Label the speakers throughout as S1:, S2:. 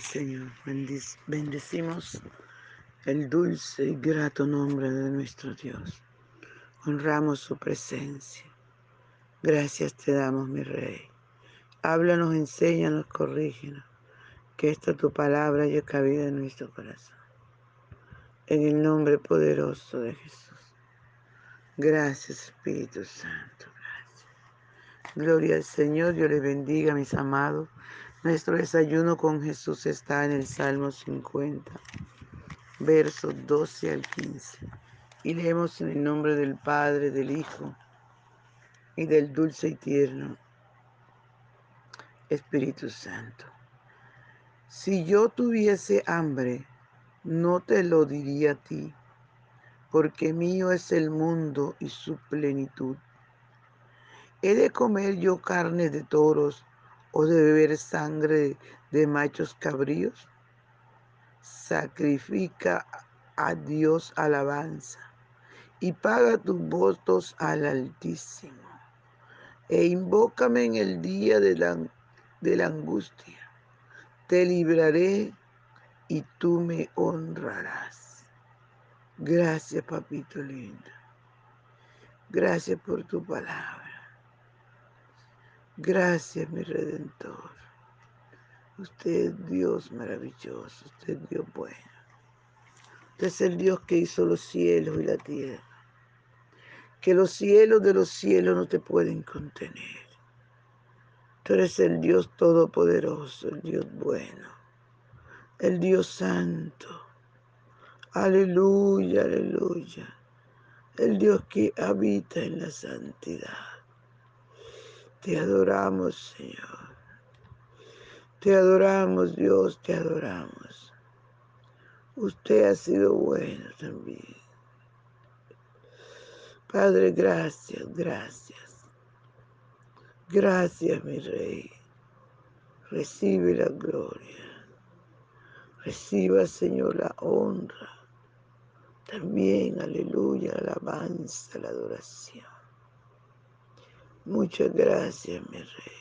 S1: Señor. bendecimos el dulce y grato nombre de nuestro Dios. Honramos su presencia. Gracias te damos, mi Rey. Háblanos, enséñanos, corrígenos. Que esta tu palabra haya cabida en nuestro corazón. En el nombre poderoso de Jesús. Gracias, Espíritu Santo. Gracias. Gloria al Señor. Dios les bendiga, mis amados. Nuestro desayuno con Jesús está en el Salmo 50, versos 12 al 15. Y leemos en el nombre del Padre, del Hijo y del dulce y tierno Espíritu Santo. Si yo tuviese hambre, no te lo diría a ti, porque mío es el mundo y su plenitud. ¿He de comer yo carne de toros o de beber sangre de machos cabríos? Sacrifica a Dios alabanza y paga tus votos al Altísimo. E invócame en el día de la, de la angustia. Te libraré y tú me honrarás. Gracias, papito lindo. Gracias por tu palabra. Gracias, mi redentor. Usted es Dios maravilloso, usted es Dios bueno. Usted es el Dios que hizo los cielos y la tierra. Que los cielos de los cielos no te pueden contener. Tú eres el Dios todopoderoso, el Dios bueno, el Dios santo. Aleluya, aleluya. El Dios que habita en la santidad. Te adoramos, Señor. Te adoramos, Dios, te adoramos. Usted ha sido bueno también. Padre, gracias, gracias. Gracias, mi Rey. Recibe la gloria. Reciba, Señor, la honra. También, aleluya, la alabanza, la adoración. Muchas gracias, mi Rey.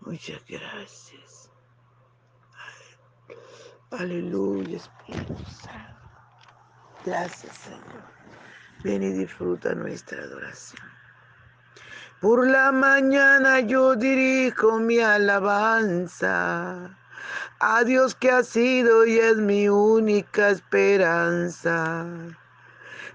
S1: Muchas gracias. Aleluya, Espíritu Santo. Gracias, Señor. Ven y disfruta nuestra adoración. Por la mañana yo dirijo mi alabanza a Dios que ha sido y es mi única esperanza.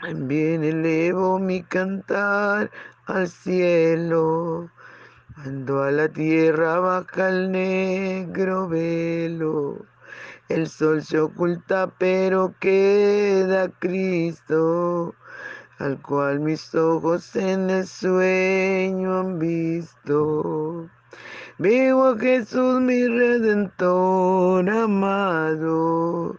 S1: También elevo mi cantar al cielo, cuando a la tierra baja el negro velo El sol se oculta, pero queda Cristo, al cual mis ojos en el sueño han visto. Veo a Jesús mi redentor amado,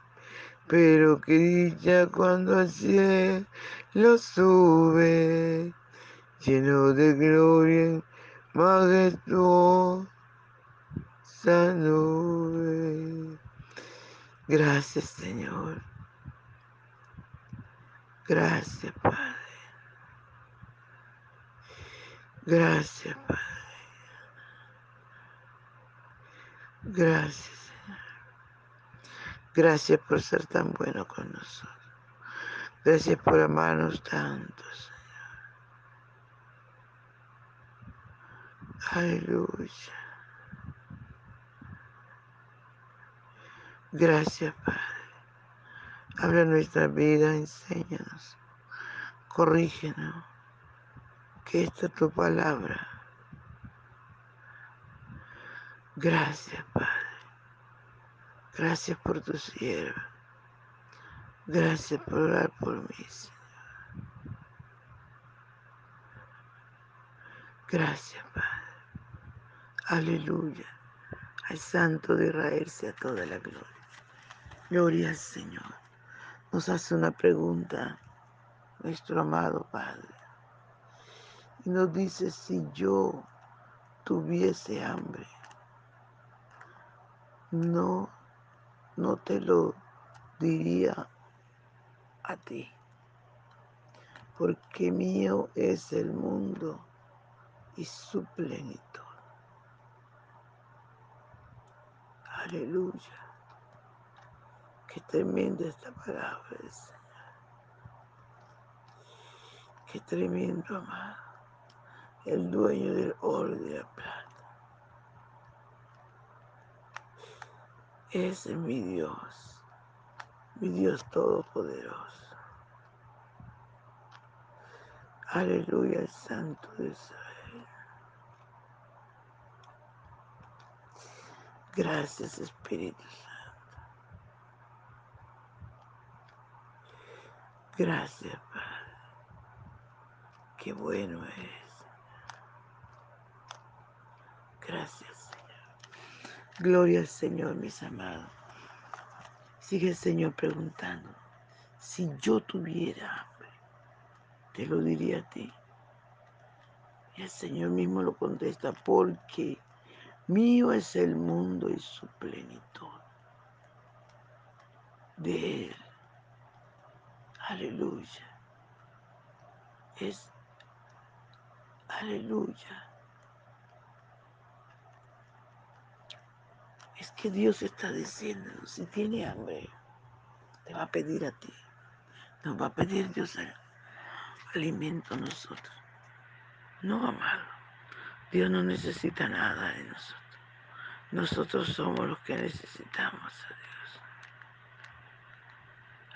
S1: Pero que dicha cuando al cielo sube, lleno de gloria, majestuosa nube. Gracias, Señor. Gracias, Padre. Gracias, Padre. Gracias. Gracias por ser tan bueno con nosotros. Gracias por amarnos tanto, Señor. Aleluya. Gracias, Padre. Habla nuestra vida, enséñanos, corrígenos, que esta es tu palabra. Gracias, Padre. Gracias por tu sierva. Gracias por orar por mí, Señor. Gracias, Padre. Aleluya. Al Santo de Israel sea toda la gloria. Gloria al Señor. Nos hace una pregunta nuestro amado Padre. Y nos dice, si yo tuviese hambre, no, no te lo diría a ti, porque mío es el mundo y su plenitud. Aleluya. Qué tremenda esta palabra Señor. Qué tremendo, amado. El dueño del oro de la plata. Es mi Dios. Mi Dios todopoderoso. Aleluya, el Santo de Israel. Gracias, Espíritu Santo. Gracias, Padre. Qué bueno es. Gracias. Gloria al Señor, mis amados. Sigue el Señor preguntando, si yo tuviera hambre, te lo diría a ti. Y el Señor mismo lo contesta, porque mío es el mundo y su plenitud. De Él Aleluya. Es aleluya. Es que Dios está diciendo, si tiene hambre, te va a pedir a ti. Nos va a pedir Dios alimento a nosotros. No, amado. Dios no necesita nada de nosotros. Nosotros somos los que necesitamos a Dios.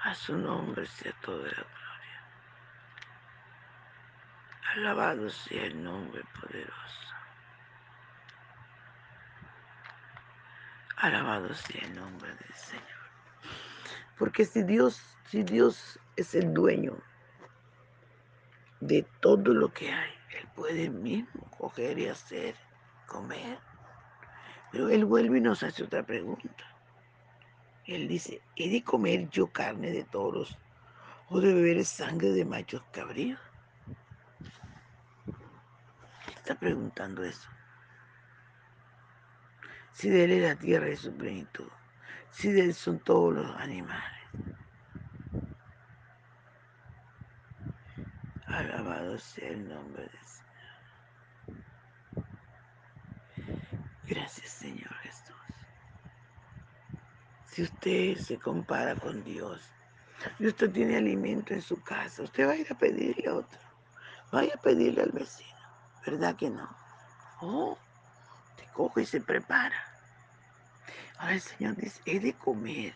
S1: A su nombre sea toda la gloria. Alabado sea el nombre poderoso. Alabado sea el nombre del Señor. Porque si Dios, si Dios es el dueño de todo lo que hay, Él puede mismo coger y hacer, comer. Pero Él vuelve y nos hace otra pregunta. Él dice, ¿he de comer yo carne de toros o de beber sangre de machos cabríos? Está preguntando eso. Si de él es la tierra y su plenitud, si de él son todos los animales. Alabado sea el nombre del Señor. Gracias, Señor Jesús. Si usted se compara con Dios y usted tiene alimento en su casa, usted va a ir a pedirle otro. Vaya a pedirle al vecino. ¿Verdad que no? Oh, te coge y se prepara. Ahora el Señor dice, he de comer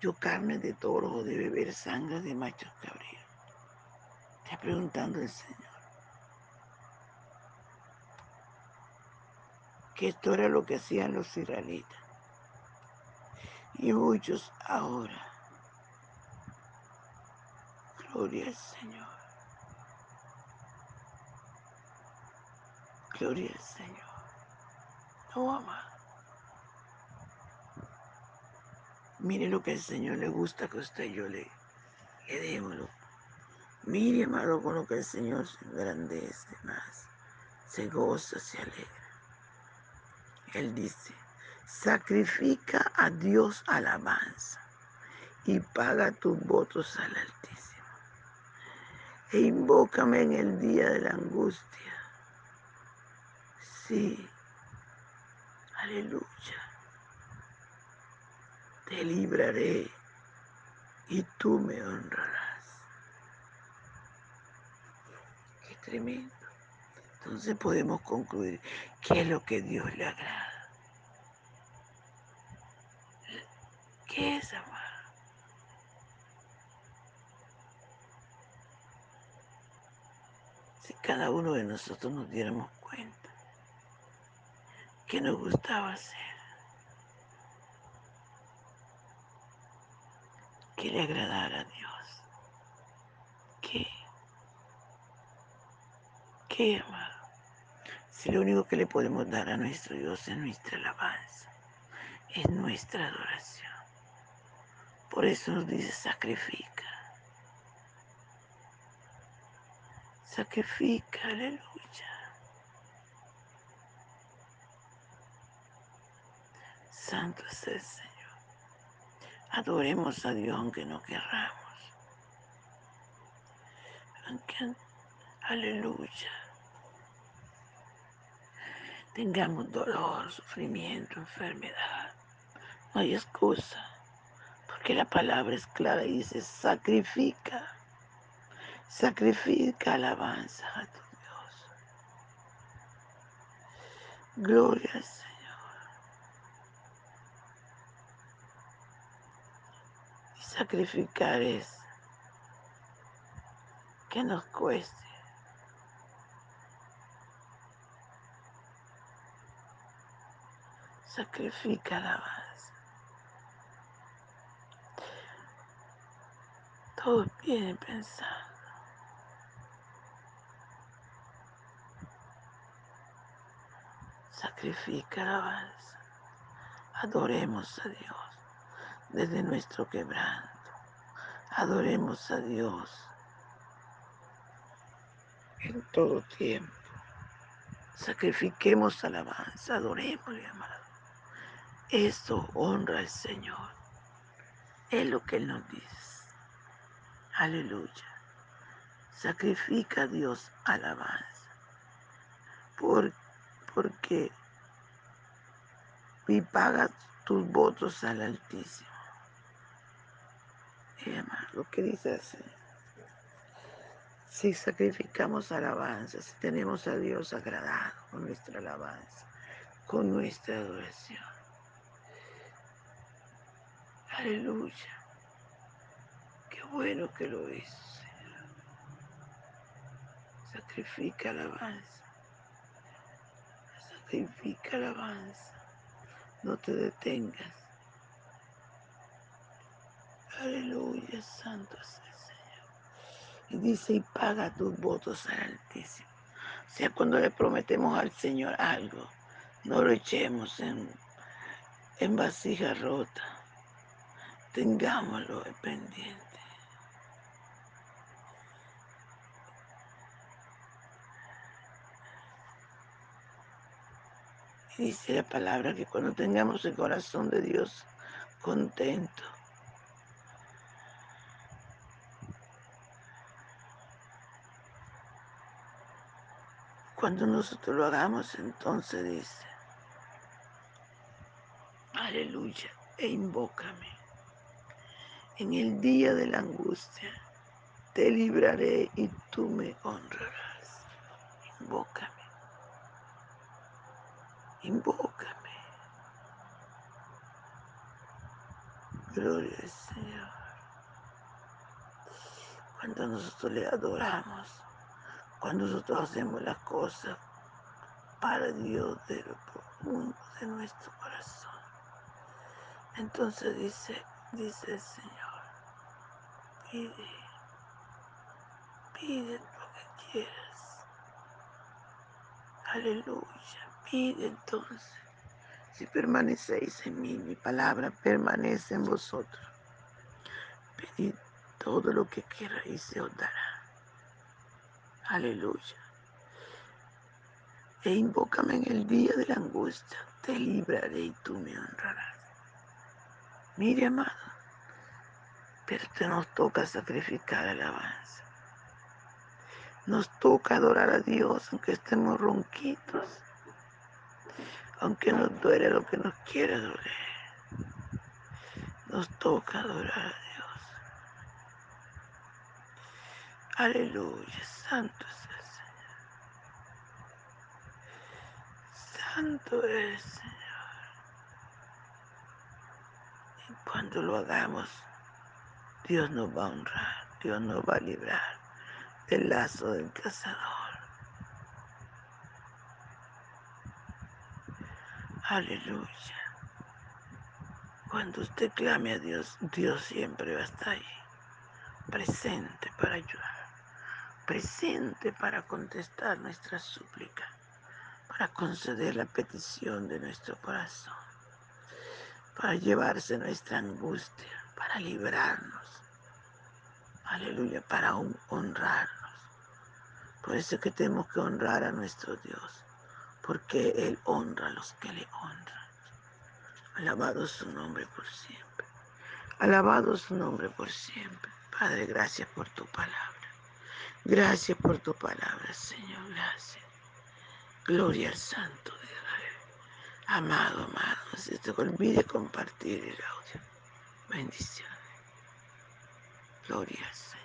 S1: yo carne de toro o de beber sangre de machos cabríos. Está preguntando el Señor. Que esto era lo que hacían los israelitas. Y muchos ahora. Gloria al Señor. Gloria al Señor. Mire lo que al Señor le gusta que usted yo le, le démoslo. Mire, amado, con lo que el Señor se engrandece más, se goza, se alegra. Él dice, sacrifica a Dios alabanza y paga tus votos al Altísimo. E invócame en el día de la angustia. Sí, aleluya. Te libraré y tú me honrarás. Qué tremendo. Entonces podemos concluir qué es lo que Dios le agrada. ¿Qué es amar? Si cada uno de nosotros nos diéramos cuenta que nos gustaba hacer, que le agradara a Dios. ¿Qué? ¿Qué, amado? Si lo único que le podemos dar a nuestro Dios es nuestra alabanza, es nuestra adoración. Por eso nos dice sacrifica. Sacrifica, aleluya. Santo es el Señor. Adoremos a Dios aunque no querramos. Aleluya. Tengamos dolor, sufrimiento, enfermedad. No hay excusa. Porque la palabra es clara y dice, sacrifica. Sacrifica alabanza a tu Dios. Gloria al Señor. Sacrificar es que nos cueste. Sacrifica alabanza. Todos vienen pensando. Sacrifica alabanza. Adoremos a Dios desde nuestro quebranto. Adoremos a Dios en todo tiempo. Sacrifiquemos alabanza, adorémosle, amado. Esto honra al Señor. Es lo que Él nos dice. Aleluya. Sacrifica a Dios alabanza. Por, porque y paga tus votos al Altísimo. Lo que dice Señor. Si sacrificamos alabanza, si tenemos a Dios agradado con nuestra alabanza, con nuestra adoración. Aleluya. Qué bueno que lo es. Sacrifica alabanza. Sacrifica alabanza. No te detengas. Aleluya, santo es el Señor. Y dice, y paga tus votos al Altísimo. O sea, cuando le prometemos al Señor algo, no lo echemos en, en vasija rota. Tengámoslo en pendiente. Dice la palabra que cuando tengamos el corazón de Dios contento, cuando nosotros lo hagamos, entonces dice, aleluya, e invócame. En el día de la angustia te libraré y tú me honrarás. Invócame. Invócame. Gloria al Señor. Cuando nosotros le adoramos, cuando nosotros hacemos las cosas para Dios de lo profundo de nuestro corazón. Entonces dice, dice el Señor, pide, pide lo que quieras. Aleluya, pide entonces. Si permanecéis en mí, mi palabra permanece en vosotros. Pedid todo lo que queráis y se os dará. Aleluya e invócame en el día de la angustia, te libraré y tú me honrarás. Mire, amado, pero te nos toca sacrificar alabanza. Nos toca adorar a Dios aunque estemos ronquitos, aunque nos duele lo que nos quiere doler. Nos toca adorar a Dios. Aleluya, santo es el Señor. Santo es Señor. Y cuando lo hagamos, Dios nos va a honrar, Dios nos va a librar del lazo del cazador. Aleluya. Cuando usted clame a Dios, Dios siempre va a estar ahí, presente para ayudar, presente para contestar nuestra súplica para conceder la petición de nuestro corazón, para llevarse nuestra angustia, para librarnos. Aleluya, para honrarnos. Por eso que tenemos que honrar a nuestro Dios, porque Él honra a los que le honran. Alabado su nombre por siempre. Alabado su nombre por siempre. Padre, gracias por tu palabra. Gracias por tu palabra, Señor. Gracias. Gloria al Santo de Israel. Amado, amado, si te olvide compartir el audio. Bendiciones. Gloria al Señor.